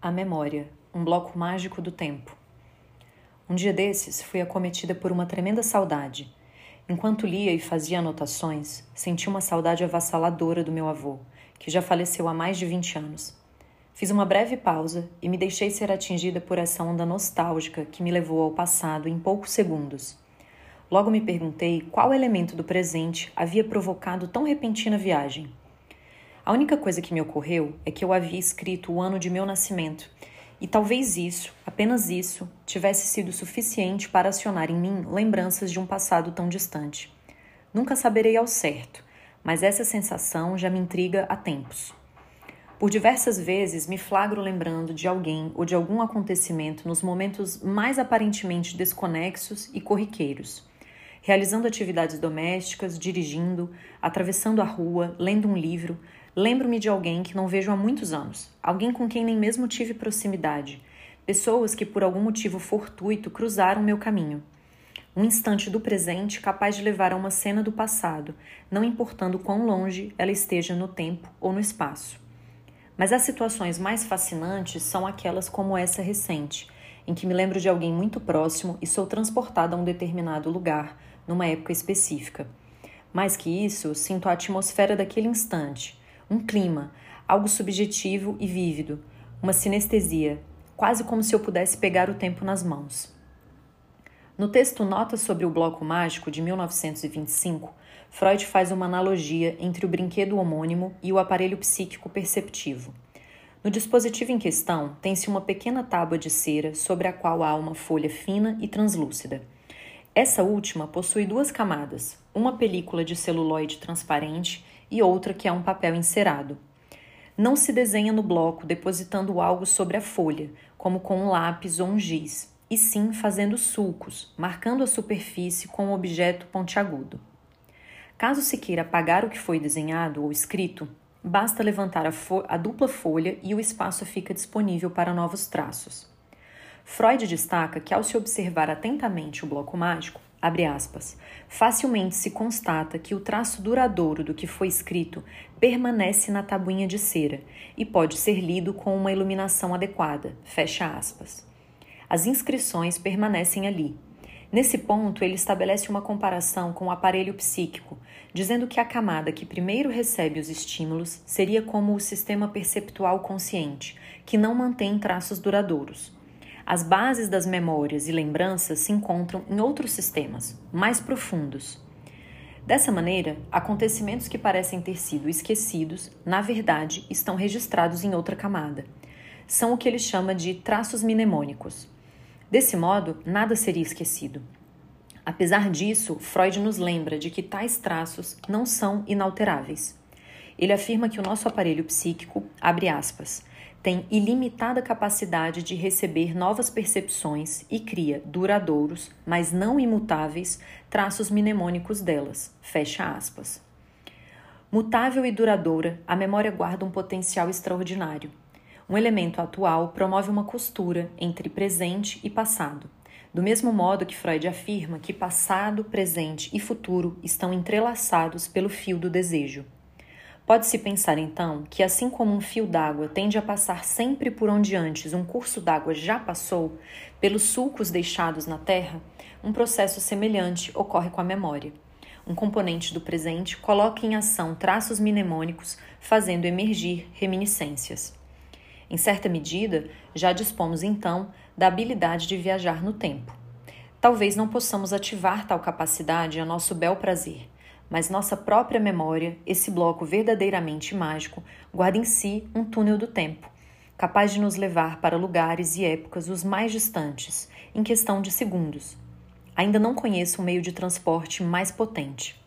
A memória, um bloco mágico do tempo. Um dia desses, fui acometida por uma tremenda saudade. Enquanto lia e fazia anotações, senti uma saudade avassaladora do meu avô, que já faleceu há mais de 20 anos. Fiz uma breve pausa e me deixei ser atingida por essa onda nostálgica que me levou ao passado em poucos segundos. Logo me perguntei qual elemento do presente havia provocado tão repentina viagem. A única coisa que me ocorreu é que eu havia escrito o ano de meu nascimento, e talvez isso, apenas isso, tivesse sido suficiente para acionar em mim lembranças de um passado tão distante. Nunca saberei ao certo, mas essa sensação já me intriga há tempos. Por diversas vezes me flagro lembrando de alguém ou de algum acontecimento nos momentos mais aparentemente desconexos e corriqueiros realizando atividades domésticas, dirigindo, atravessando a rua, lendo um livro, Lembro-me de alguém que não vejo há muitos anos, alguém com quem nem mesmo tive proximidade, pessoas que por algum motivo fortuito cruzaram meu caminho. Um instante do presente capaz de levar a uma cena do passado, não importando quão longe ela esteja no tempo ou no espaço. Mas as situações mais fascinantes são aquelas como essa recente, em que me lembro de alguém muito próximo e sou transportada a um determinado lugar, numa época específica. Mais que isso, sinto a atmosfera daquele instante, um clima, algo subjetivo e vívido, uma sinestesia, quase como se eu pudesse pegar o tempo nas mãos. No texto Notas sobre o Bloco Mágico de 1925, Freud faz uma analogia entre o brinquedo homônimo e o aparelho psíquico perceptivo. No dispositivo em questão, tem-se uma pequena tábua de cera sobre a qual há uma folha fina e translúcida. Essa última possui duas camadas, uma película de celuloide transparente e outra que é um papel encerado. Não se desenha no bloco depositando algo sobre a folha, como com um lápis ou um giz, e sim fazendo sulcos, marcando a superfície com um objeto pontiagudo. Caso se queira apagar o que foi desenhado ou escrito, basta levantar a, a, dupla folha e o espaço fica disponível para novos traços. Freud destaca que, ao se observar atentamente o bloco mágico, abre aspas, facilmente se constata que o traço duradouro do que foi escrito permanece na tabuinha de cera e pode ser lido com uma iluminação adequada, fecha aspas. As inscrições permanecem ali. Nesse ponto, ele estabelece uma comparação com o aparelho psíquico, dizendo que a camada que primeiro recebe os estímulos seria como o sistema perceptual consciente, que não mantém traços duradouros. As bases das memórias e lembranças se encontram em outros sistemas, mais profundos. Dessa maneira, acontecimentos que parecem ter sido esquecidos, na verdade, estão registrados em outra camada. São o que ele chama de traços mnemônicos. Desse modo, nada seria esquecido. Apesar disso, Freud nos lembra de que tais traços não são inalteráveis. Ele afirma que o nosso aparelho psíquico, abre aspas, tem ilimitada capacidade de receber novas percepções e cria duradouros, mas não imutáveis, traços mnemônicos delas. Fecha aspas. Mutável e duradoura, a memória guarda um potencial extraordinário. Um elemento atual promove uma costura entre presente e passado. Do mesmo modo que Freud afirma que passado, presente e futuro estão entrelaçados pelo fio do desejo. Pode-se pensar então que, assim como um fio d'água tende a passar sempre por onde antes um curso d'água já passou, pelos sulcos deixados na terra, um processo semelhante ocorre com a memória. Um componente do presente coloca em ação traços mnemônicos, fazendo emergir reminiscências. Em certa medida, já dispomos então da habilidade de viajar no tempo. Talvez não possamos ativar tal capacidade a nosso bel prazer mas nossa própria memória, esse bloco verdadeiramente mágico, guarda em si um túnel do tempo, capaz de nos levar para lugares e épocas os mais distantes, em questão de segundos. Ainda não conheço um meio de transporte mais potente.